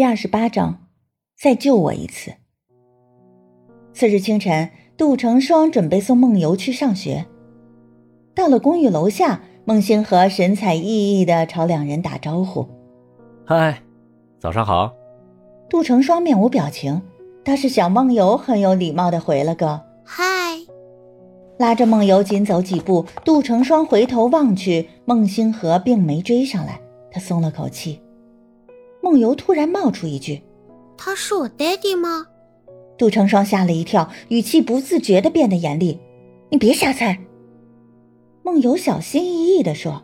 第二十八章，再救我一次。次日清晨，杜成双准备送梦游去上学。到了公寓楼下，孟星河神采奕奕的朝两人打招呼：“嗨，早上好。”杜成双面无表情，倒是小梦游很有礼貌的回了个“嗨”，拉着梦游紧走几步。杜成双回头望去，孟星河并没追上来，他松了口气。梦游突然冒出一句：“他是我爹地吗？”杜成双吓了一跳，语气不自觉的变得严厉：“你别瞎猜。”梦游小心翼翼的说：“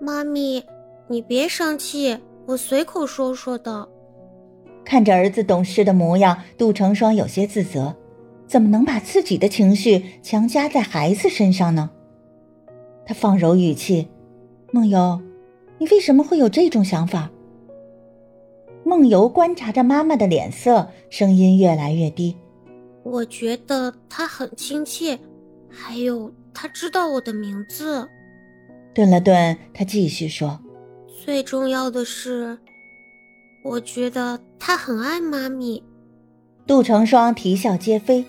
妈咪，你别生气，我随口说说的。”看着儿子懂事的模样，杜成双有些自责：怎么能把自己的情绪强加在孩子身上呢？他放柔语气：“梦游，你为什么会有这种想法？”梦游观察着妈妈的脸色，声音越来越低。我觉得他很亲切，还有他知道我的名字。顿了顿，他继续说：“最重要的是，我觉得他很爱妈咪。”杜成双啼笑皆非：“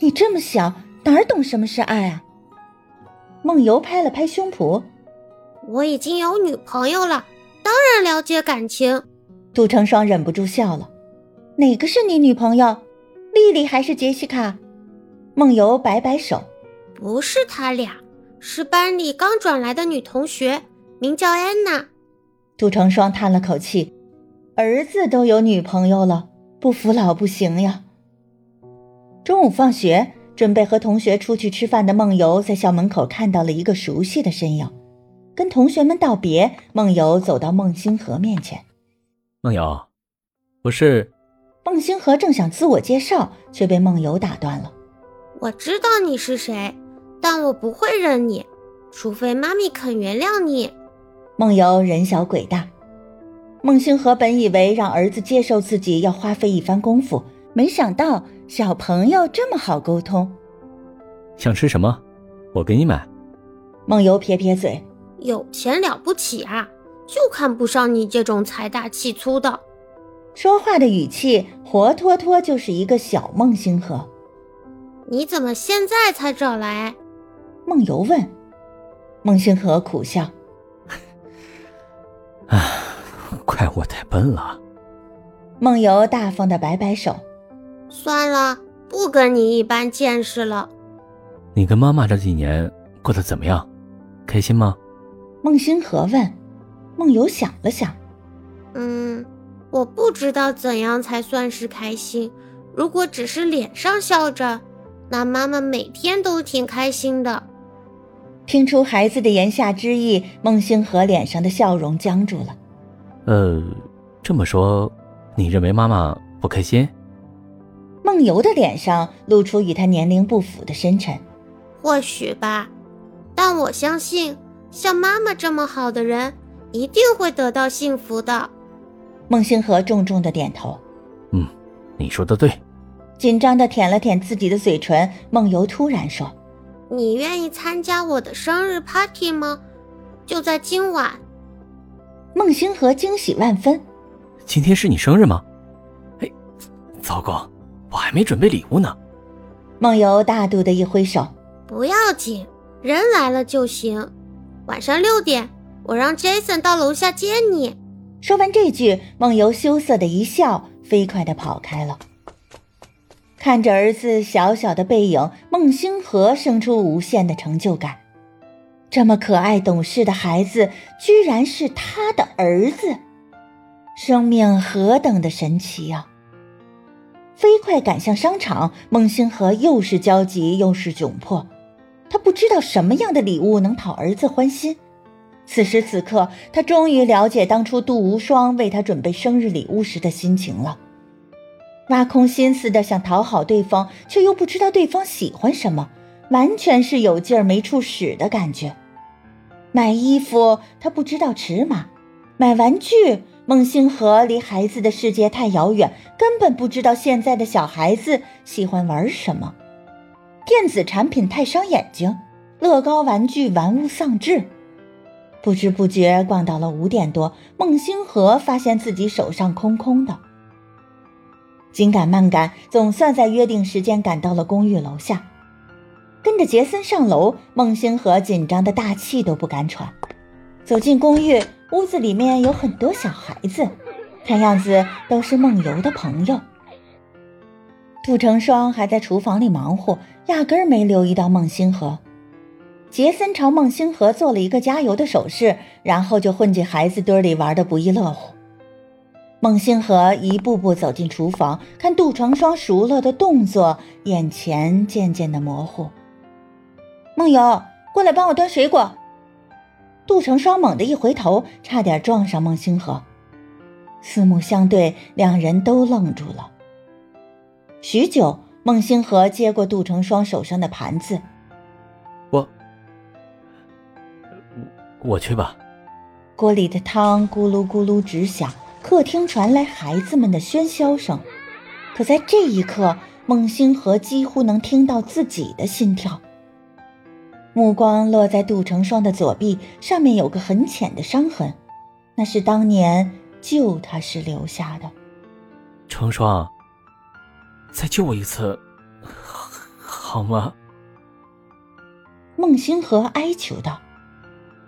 你这么小，哪儿懂什么是爱啊？”梦游拍了拍胸脯：“我已经有女朋友了。”当然了解感情，杜成双忍不住笑了。哪个是你女朋友？丽丽还是杰西卡？梦游摆摆手，不是他俩，是班里刚转来的女同学，名叫安娜。杜成双叹了口气，儿子都有女朋友了，不服老不行呀。中午放学，准备和同学出去吃饭的梦游，在校门口看到了一个熟悉的身影。跟同学们道别，梦游走到孟星河面前。梦游，我是。孟星河正想自我介绍，却被梦游打断了。我知道你是谁，但我不会认你，除非妈咪肯原谅你。梦游人小鬼大，孟星河本以为让儿子接受自己要花费一番功夫，没想到小朋友这么好沟通。想吃什么，我给你买。梦游撇撇嘴。有钱了不起啊，就看不上你这种财大气粗的。说话的语气活脱脱就是一个小孟星河。你怎么现在才找来？梦游问。孟星河苦笑：“啊，怪我太笨了。”梦游大方的摆摆手：“算了，不跟你一般见识了。”你跟妈妈这几年过得怎么样？开心吗？孟星河问，梦游想了想，嗯，我不知道怎样才算是开心。如果只是脸上笑着，那妈妈每天都挺开心的。听出孩子的言下之意，孟星河脸上的笑容僵住了。呃，这么说，你认为妈妈不开心？梦游的脸上露出与他年龄不符的深沉。或许吧，但我相信。像妈妈这么好的人，一定会得到幸福的。孟星河重重的点头。嗯，你说的对。紧张的舔了舔自己的嘴唇，梦游突然说：“你愿意参加我的生日 party 吗？就在今晚。”孟星河惊喜万分。今天是你生日吗？哎，糟糕，我还没准备礼物呢。梦游大度的一挥手：“不要紧，人来了就行。”晚上六点，我让 Jason 到楼下接你。说完这句，梦游羞涩的一笑，飞快的跑开了。看着儿子小小的背影，孟星河生出无限的成就感。这么可爱懂事的孩子，居然是他的儿子，生命何等的神奇啊！飞快赶向商场，孟星河又是焦急又是窘迫。他不知道什么样的礼物能讨儿子欢心。此时此刻，他终于了解当初杜无双为他准备生日礼物时的心情了。挖空心思的想讨好对方，却又不知道对方喜欢什么，完全是有劲儿没处使的感觉。买衣服，他不知道尺码；买玩具，孟星河离孩子的世界太遥远，根本不知道现在的小孩子喜欢玩什么。电子产品太伤眼睛，乐高玩具玩物丧志。不知不觉逛到了五点多，孟星河发现自己手上空空的。紧赶慢赶，总算在约定时间赶到了公寓楼下。跟着杰森上楼，孟星河紧张的大气都不敢喘。走进公寓，屋子里面有很多小孩子，看样子都是梦游的朋友。杜成双还在厨房里忙活，压根儿没留意到孟星河。杰森朝孟星河做了一个加油的手势，然后就混进孩子堆里玩的不亦乐乎。孟星河一步步走进厨房，看杜成双熟络的动作，眼前渐渐的模糊。梦游，过来帮我端水果。杜成双猛地一回头，差点撞上孟星河。四目相对，两人都愣住了。许久，孟星河接过杜成双手上的盘子。我我去吧。锅里的汤咕噜咕噜直响，客厅传来孩子们的喧嚣声。可在这一刻，孟星河几乎能听到自己的心跳。目光落在杜成双的左臂，上面有个很浅的伤痕，那是当年救他时留下的。成双，再救我一次，好吗？孟星河哀求道。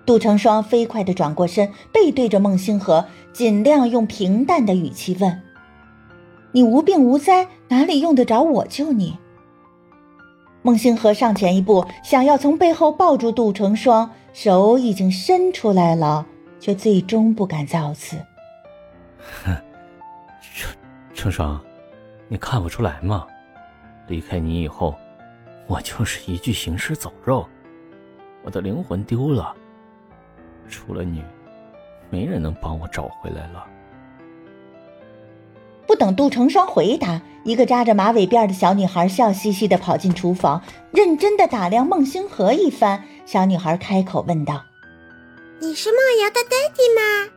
杜成双飞快的转过身，背对着孟星河，尽量用平淡的语气问：“你无病无灾，哪里用得着我救你？”孟星河上前一步，想要从背后抱住杜成双，手已经伸出来了，却最终不敢造次。哼，成成双，你看不出来吗？离开你以后，我就是一具行尸走肉，我的灵魂丢了。除了你，没人能帮我找回来了。不等杜成双回答，一个扎着马尾辫的小女孩笑嘻嘻的跑进厨房，认真的打量孟星河一番。小女孩开口问道：“你是梦瑶的爹地吗？”